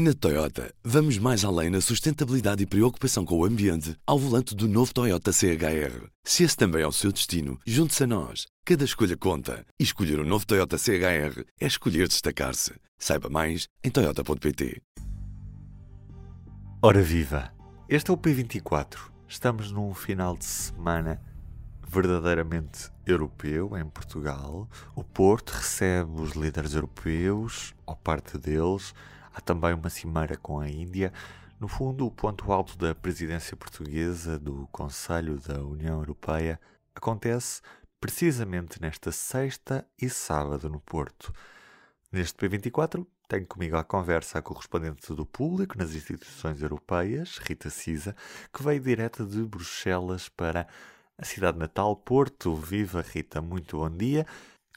Na Toyota, vamos mais além na sustentabilidade e preocupação com o ambiente ao volante do novo Toyota CHR. Se esse também é o seu destino, junte-se a nós. Cada escolha conta. E escolher o um novo Toyota CHR é escolher destacar-se. Saiba mais em Toyota.pt. Ora viva! Este é o P24. Estamos num final de semana verdadeiramente europeu em Portugal. O Porto recebe os líderes europeus, ou parte deles Há também uma cimeira com a Índia. No fundo, o ponto alto da presidência portuguesa do Conselho da União Europeia acontece precisamente nesta sexta e sábado no Porto. Neste P24, tenho comigo a conversa a correspondente do público nas instituições europeias, Rita Cisa, que veio direta de Bruxelas para a cidade natal Porto. Viva Rita, muito bom dia.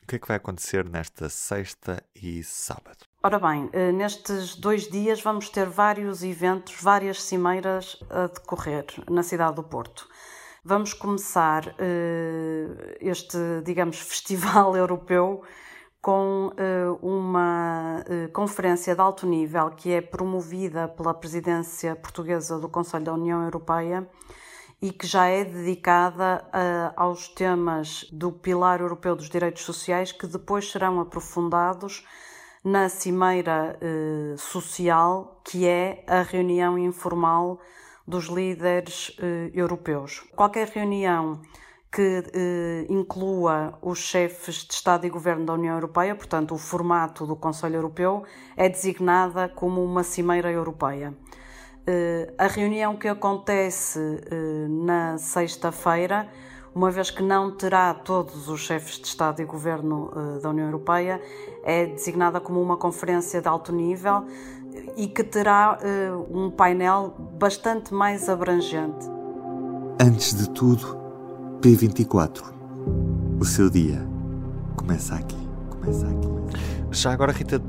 O que é que vai acontecer nesta sexta e sábado? Ora bem, eh, nestes dois dias vamos ter vários eventos, várias cimeiras a decorrer na cidade do Porto. Vamos começar uh, este, digamos, festival europeu com uh, uma conferência de alto nível que é promovida pela presidência portuguesa do Conselho da União Europeia e que já é dedicada aos temas do Pilar Europeu dos Direitos Sociais que depois serão aprofundados na Cimeira eh, Social, que é a reunião informal dos líderes eh, europeus. Qualquer reunião que eh, inclua os chefes de Estado e Governo da União Europeia, portanto, o formato do Conselho Europeu, é designada como uma Cimeira Europeia. Eh, a reunião que acontece eh, na sexta-feira uma vez que não terá todos os chefes de Estado e Governo uh, da União Europeia, é designada como uma conferência de alto nível e que terá uh, um painel bastante mais abrangente. Antes de tudo, P24. O seu dia começa aqui. Começa aqui. Já agora, Rita,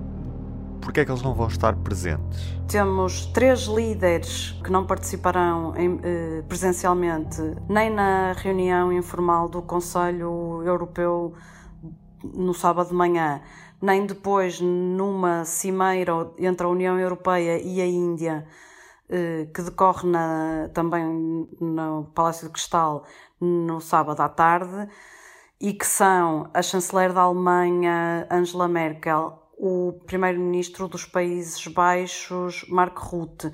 Porquê é que eles não vão estar presentes? Temos três líderes que não participarão em, eh, presencialmente nem na reunião informal do Conselho Europeu no sábado de manhã, nem depois numa cimeira entre a União Europeia e a Índia eh, que decorre na, também no Palácio de Cristal no sábado à tarde e que são a chanceler da Alemanha Angela Merkel o primeiro-ministro dos Países Baixos, Mark Rutte,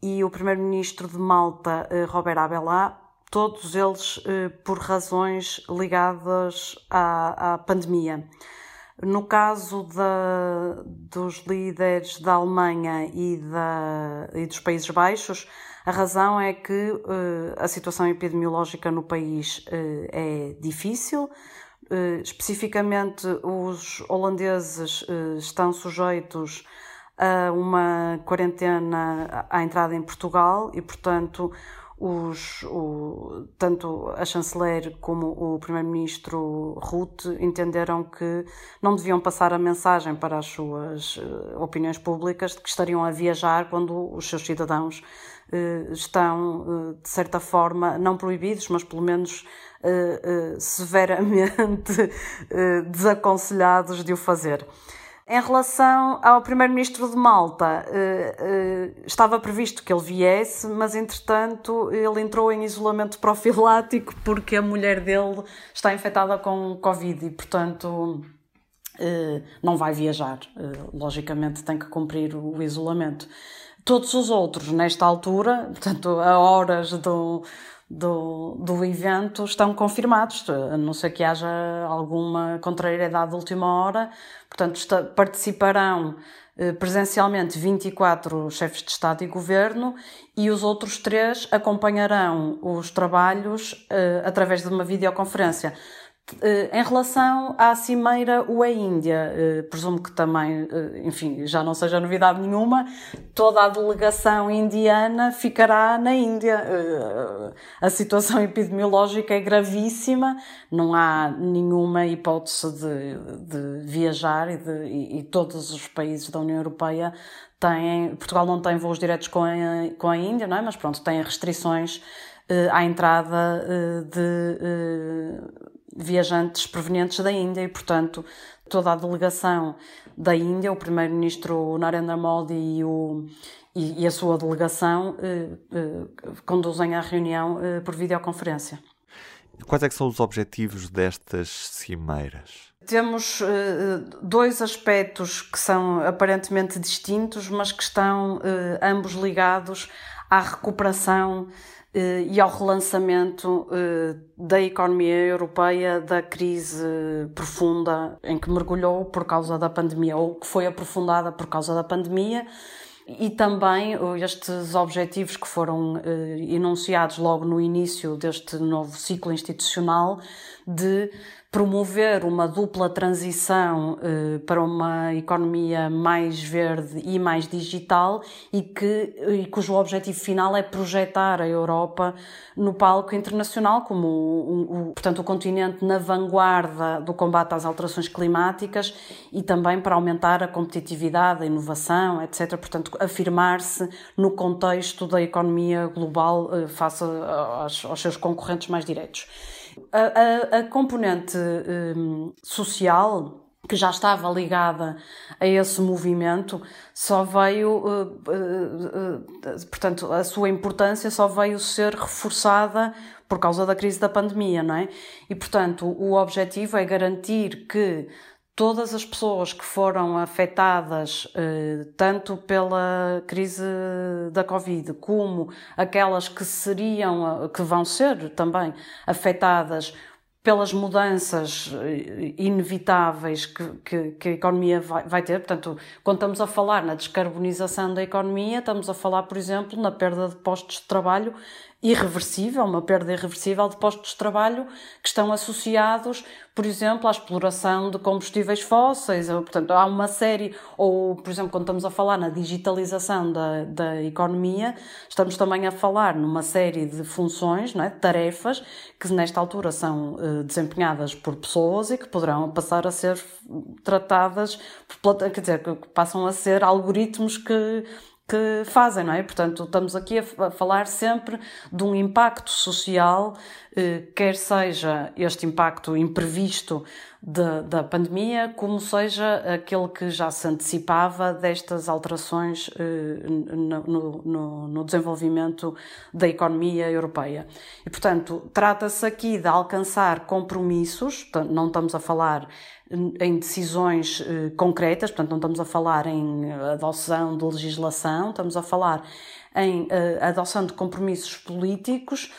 e o primeiro-ministro de Malta, eh, Robert Abelá, todos eles eh, por razões ligadas à, à pandemia. No caso da, dos líderes da Alemanha e, da, e dos Países Baixos, a razão é que uh, a situação epidemiológica no país uh, é difícil, especificamente, os holandeses uh, estão sujeitos a uma quarentena à entrada em Portugal e, portanto, os, o, tanto a chanceler como o primeiro-ministro Ruth entenderam que não deviam passar a mensagem para as suas uh, opiniões públicas de que estariam a viajar quando os seus cidadãos estão, de certa forma, não proibidos, mas pelo menos severamente desaconselhados de o fazer. Em relação ao primeiro-ministro de Malta, estava previsto que ele viesse, mas entretanto ele entrou em isolamento profilático porque a mulher dele está infectada com Covid e, portanto, não vai viajar. Logicamente, tem que cumprir o isolamento. Todos os outros, nesta altura, portanto, a horas do do, do evento estão confirmados, a não ser que haja alguma contrariedade de última hora. Portanto, está, participarão eh, presencialmente 24 chefes de Estado e Governo e os outros três acompanharão os trabalhos eh, através de uma videoconferência. Eh, em relação à cimeira UE-Índia, eh, presumo que também, eh, enfim, já não seja novidade nenhuma, toda a delegação indiana ficará na Índia. A situação epidemiológica é gravíssima, não há nenhuma hipótese de, de viajar e, de, e todos os países da União Europeia têm. Portugal não tem voos diretos com a, com a Índia, não é? mas pronto, tem restrições à entrada de viajantes provenientes da Índia e, portanto, toda a delegação da Índia, o primeiro-ministro Narendra Modi e, o, e, e a sua delegação eh, eh, conduzem a reunião eh, por videoconferência. Quais é são os objetivos destas cimeiras? Temos dois aspectos que são aparentemente distintos, mas que estão ambos ligados à recuperação e ao relançamento da economia europeia da crise profunda em que mergulhou por causa da pandemia, ou que foi aprofundada por causa da pandemia, e também estes objetivos que foram eh, enunciados logo no início deste novo ciclo institucional de promover uma dupla transição eh, para uma economia mais verde e mais digital e, que, e cujo objetivo final é projetar a Europa no palco internacional como o, portanto, o continente na vanguarda do combate às alterações climáticas e também para aumentar a competitividade, a inovação, etc. Portanto, afirmar-se no contexto da economia global eh, face aos, aos seus concorrentes mais diretos. A, a, a componente um, social que já estava ligada a esse movimento, só veio, uh, uh, uh, portanto, a sua importância só veio ser reforçada por causa da crise da pandemia, não é? E, portanto, o objetivo é garantir que todas as pessoas que foram afetadas eh, tanto pela crise da Covid como aquelas que seriam, eh, que vão ser também afetadas pelas mudanças eh, inevitáveis que, que, que a economia vai, vai, ter. Portanto, quando estamos a falar na descarbonização da economia, estamos a falar, por exemplo, na perda de postos de trabalho irreversível, uma perda irreversível de postos de trabalho que estão associados, por exemplo, à exploração de combustíveis fósseis. Portanto, há uma série, ou, por exemplo, quando estamos a falar na digitalização da, da economia, estamos também a falar numa série de funções, não é? tarefas, que nesta altura são uh, desempenhadas por pessoas e que poderão passar a ser tratadas, quer dizer, que passam a ser algoritmos que que fazem, não é? Portanto, estamos aqui a falar sempre de um impacto social, eh, quer seja este impacto imprevisto de, da pandemia, como seja aquele que já se antecipava destas alterações eh, no, no, no desenvolvimento da economia europeia. E, portanto, trata-se aqui de alcançar compromissos, não estamos a falar em decisões eh, concretas, portanto, não estamos a falar em adoção de legislação, estamos a falar em eh, adoção de compromissos políticos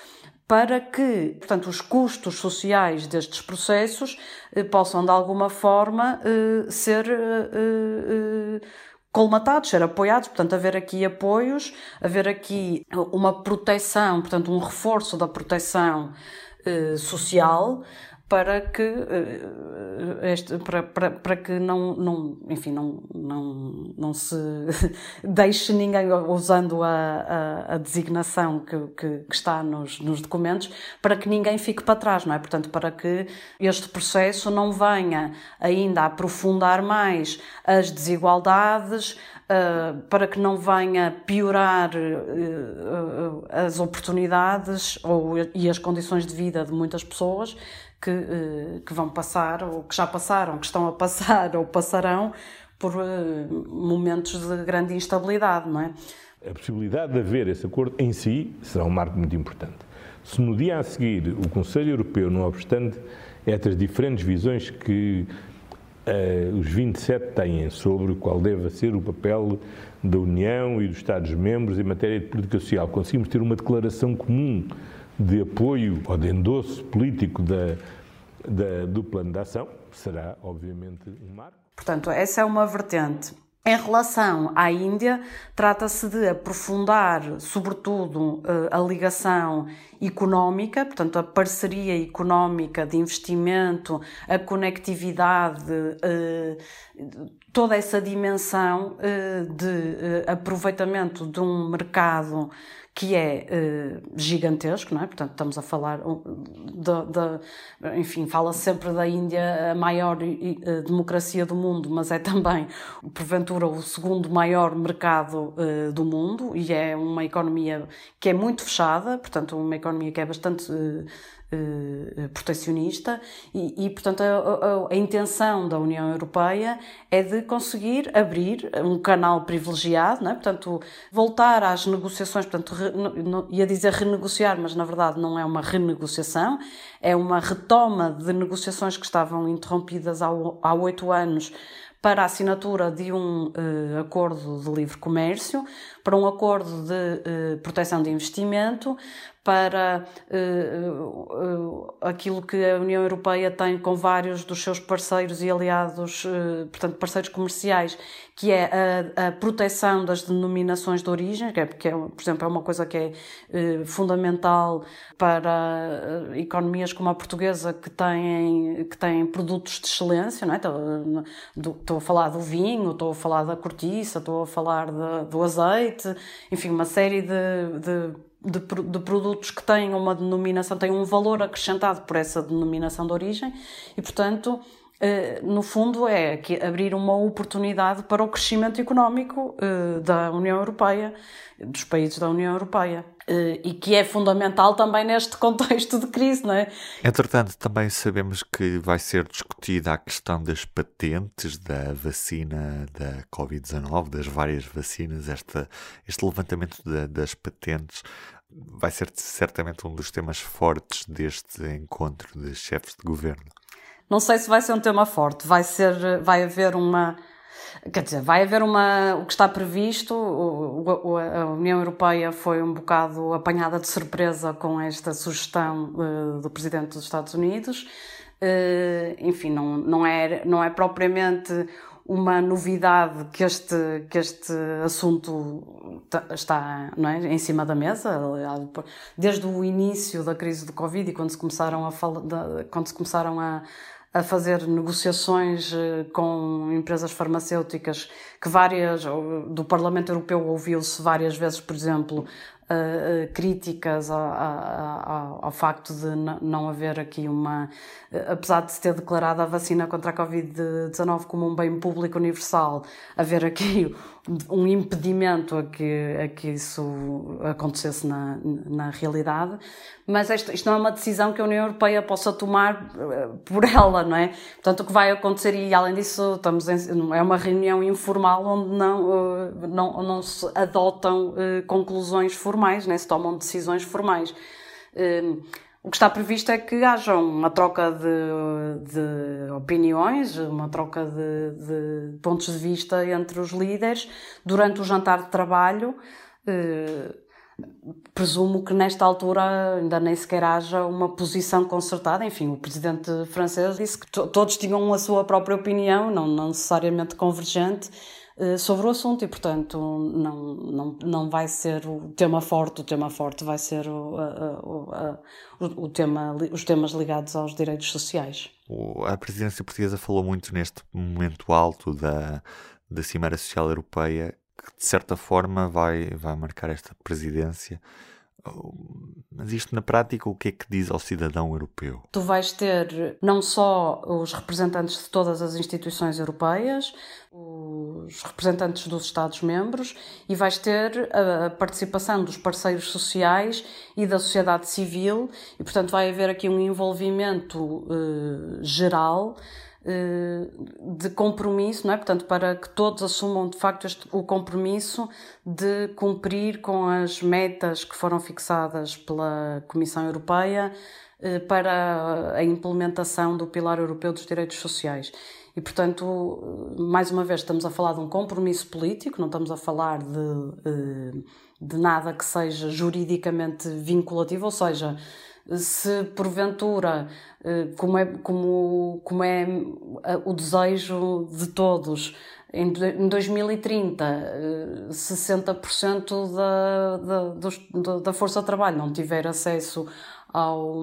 para que, portanto, os custos sociais destes processos possam, de alguma forma, ser colmatados, ser apoiados, portanto, haver aqui apoios, haver aqui uma proteção, portanto, um reforço da proteção social, para que eh, este, para, para, para que não, não enfim não, não, não se deixe ninguém usando a, a, a designação que, que, que, está nos, nos documentos para que ninguém fique para trás não é? Portanto para que este processo não venha ainda aprofundar mais as desigualdades Uh, para que não venha piorar as oportunidades ou, e as condições de vida de muitas pessoas que, uh, que vão passar, ou que já passaram, que estão a passar ou passarão por uh, momentos de grande instabilidade, não é? A possibilidade de haver esse acordo em si será um marco muito importante. Se no dia a seguir o Conselho Europeu, não obstante estas diferentes visões que uh, os 27 têm sobre qual deve ser o papel da União e dos Estados-membros em matéria de política social, conseguimos ter uma declaração comum de apoio ou de endosso político da, da, do plano de ação, será obviamente um marco. Portanto, essa é uma vertente. Em relação à Índia, trata-se de aprofundar, sobretudo, eh, a ligação económica, portanto, a parceria económica de investimento, a conectividade, eh, toda essa dimensão eh, de aproveitamento de um mercado que é uh, gigantesco, não é? Portanto, estamos a falar da, enfim, fala sempre da Índia a maior uh, democracia do mundo, mas é também, porventura, o segundo maior mercado uh, do mundo e é uma economia que é muito fechada, portanto, uma economia que é bastante eh, protecionista e, e portanto, a, a, a, intenção da União Europeia é de conseguir abrir um canal privilegiado, não é? portanto, voltar às negociações, portanto, re, não, ia dizer renegociar, mas na verdade não é uma renegociação, é uma retoma de negociações que estavam interrompidas há oito anos para a assinatura de um uh, acordo de livre comércio, para um acordo de uh, proteção de investimento, para uh, aquilo que a União Europeia tem com vários dos seus parceiros e aliados, portanto, parceiros comerciais, que é a, a, proteção das denominações de origem, que é, porque, é, por exemplo, é uma coisa que é fundamental para economias como a portuguesa que têm, que têm produtos de excelência, não é? Do, estou a falar do vinho, estou a falar da cortiça, estou a falar de, do azeite, enfim, uma série de, de, de, de, produtos que têm uma denominação, têm um valor acrescentado por essa denominação de origem e, portanto, eh, no fundo, é abrir uma oportunidade para o crescimento económico eh, da União Europeia, dos países da União Europeia. Eh, e que é fundamental também neste contexto de crise, não é? Entretanto, também sabemos que vai ser discutida a questão das patentes da vacina da Covid-19, das várias vacinas, esta, este levantamento da, das patentes vai ser certamente um dos temas fortes deste encontro de chefes de governo. Não sei se vai ser um tema forte, vai ser, vai haver uma Quer dizer, vai haver uma. O que está previsto, o, o, a União Europeia foi um bocado apanhada de surpresa com esta sugestão uh, do Presidente dos Estados Unidos. Uh, enfim, não, não, é, não é propriamente uma novidade que este, que este assunto está não é, em cima da mesa. Desde o início da crise do Covid e quando se começaram a, quando se começaram a a fazer negociações eh, com empresas farmacêuticas que várias, do Parlamento Europeu ouviu-se várias vezes, por exemplo, uh, críticas ao, ao, ao, facto de não haver aqui uma. apesar de se ter declarado a vacina contra a Covid-19 como um bem público universal, haver aqui um impedimento a que, a que isso acontecesse na, na realidade. Mas isto, isto não é uma decisão que a União Europeia possa tomar por ela, não é? Portanto, o que vai acontecer, e além disso, estamos em, é uma reunião informal onde não, não, não se adotam conclusões formais formais, né? se tomam decisões formais. O que está previsto é que haja uma troca de, de opiniões, uma troca de, de, pontos de vista entre os líderes durante o jantar de trabalho. Hum, presumo que nesta altura ainda nem sequer haja uma posição concertada. Enfim, o presidente francês disse que todos tinham a sua própria opinião, não, não necessariamente convergente eh, sobre o assunto e, portanto, não, não, não vai ser o tema forte, o tema forte vai ser o, a, o, o tema, os temas ligados aos direitos sociais. A presidência portuguesa falou muito neste momento alto da, da Cimeira Social Europeia, que de certa forma vai, vai marcar esta presidência mas isto na prática, o que é que diz ao cidadão europeu? Tu vais ter não só os representantes de todas as instituições europeias, os representantes dos Estados-membros e vais ter a participação dos parceiros sociais e da sociedade civil, e portanto vai haver aqui um envolvimento uh, geral eh, de compromisso, não é? Portanto, para que todos assumam de facto este, o compromisso de cumprir com as metas que foram fixadas pela Comissão Europeia eh, para a implementação do Pilar Europeu dos Direitos Sociais. E, portanto, mais uma vez, estamos a falar de um compromisso político, não estamos a falar de, eh, de nada que seja juridicamente vinculativo, ou seja, se porventura, eh, como é, como, como é eh, o desejo de todos, em 2030, 60% da, da, da força de trabalho não tiver acesso ao,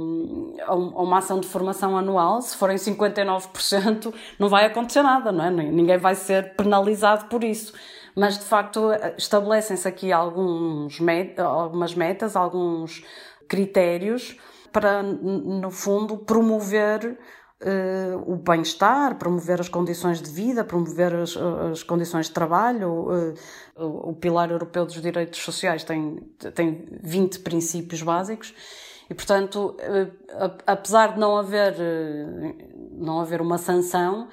a uma ação de formação anual, se forem 59%, não vai acontecer nada, não é? Ninguém vai ser penalizado por isso. Mas, de facto, estabelecem-se aqui alguns met algumas metas, alguns critérios para, no fundo, promover Uh, o bem-estar, promover as condições de vida, promover as, as condições de trabalho. Uh, o, Pilar Europeu dos Direitos Sociais tem, tem 20 princípios básicos e, portanto, uh, apesar de não haver, não haver uma sanção,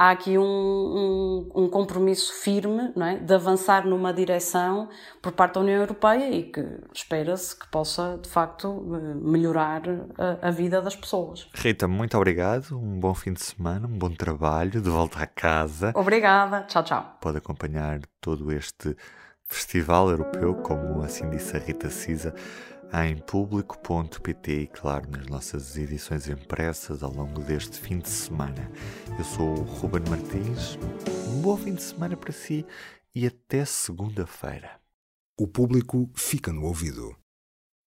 há aqui um, um, um compromisso firme é? de avançar numa direção por parte da União Europeia e que espera-se que possa, de facto, melhorar a, a, vida das pessoas. Rita, muito obrigado. Um bom fim de semana, um bom trabalho, de volta à casa. Obrigada. Tchau, tchau. Pode acompanhar todo este festival europeu, como assim disse a Rita Cisa em público.pt e, claro, nas nossas edições impressas ao longo deste fim de semana. Eu sou o Ruben Martins, um bom fim de semana para si e até segunda-feira. O público fica no ouvido.